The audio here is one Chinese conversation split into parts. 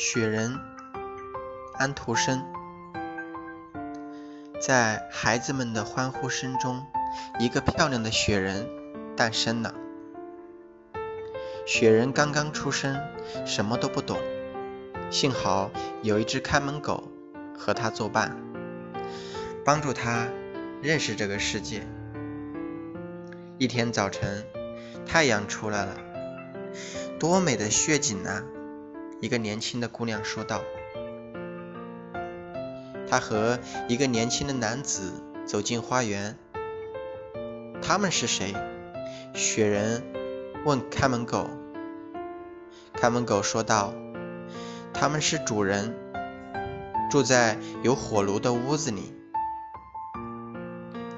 雪人，安徒生。在孩子们的欢呼声中，一个漂亮的雪人诞生了。雪人刚刚出生，什么都不懂，幸好有一只看门狗和他作伴，帮助他认识这个世界。一天早晨，太阳出来了，多美的雪景啊！一个年轻的姑娘说道。她和一个年轻的男子走进花园。他们是谁？雪人问看门狗。看门狗说道：“他们是主人，住在有火炉的屋子里。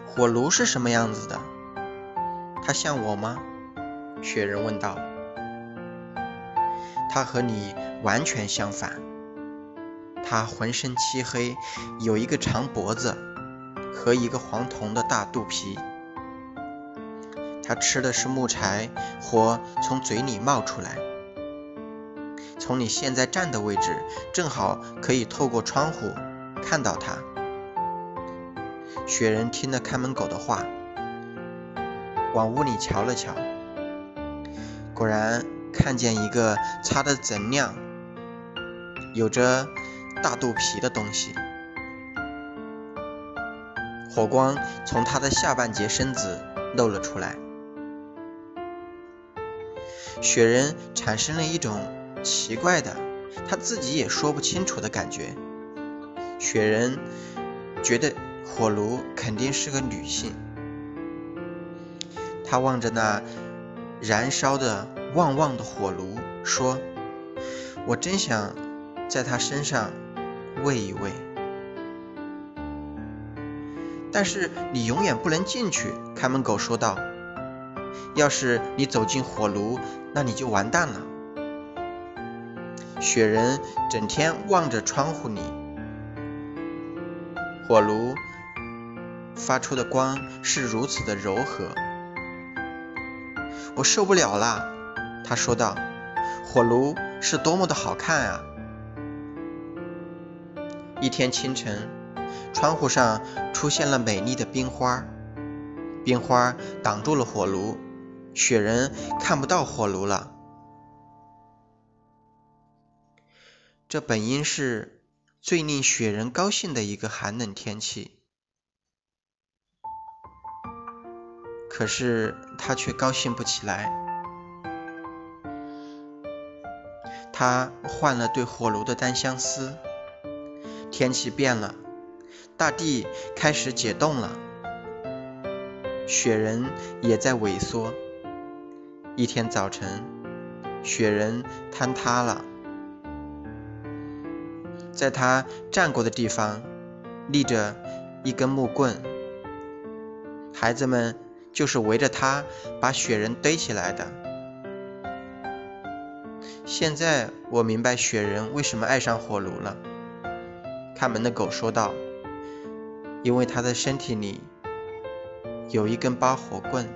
火炉是什么样子的？它像我吗？”雪人问道。他和你完全相反，他浑身漆黑，有一个长脖子和一个黄铜的大肚皮。他吃的是木柴，火从嘴里冒出来。从你现在站的位置，正好可以透过窗户看到他。雪人听了看门狗的话，往屋里瞧了瞧，果然。看见一个擦得锃亮、有着大肚皮的东西，火光从他的下半截身子露了出来。雪人产生了一种奇怪的、他自己也说不清楚的感觉。雪人觉得火炉肯定是个女性，他望着那燃烧的。旺旺的火炉说：“我真想在他身上喂一喂，但是你永远不能进去。”看门狗说道：“要是你走进火炉，那你就完蛋了。”雪人整天望着窗户里，火炉发出的光是如此的柔和，我受不了了。他说道：“火炉是多么的好看啊！”一天清晨，窗户上出现了美丽的冰花，冰花挡住了火炉，雪人看不到火炉了。这本应是最令雪人高兴的一个寒冷天气，可是他却高兴不起来。他换了对火炉的单相思。天气变了，大地开始解冻了，雪人也在萎缩。一天早晨，雪人坍塌了，在他站过的地方立着一根木棍，孩子们就是围着他把雪人堆起来的。现在我明白雪人为什么爱上火炉了。看门的狗说道：“因为他的身体里有一根拔火棍。”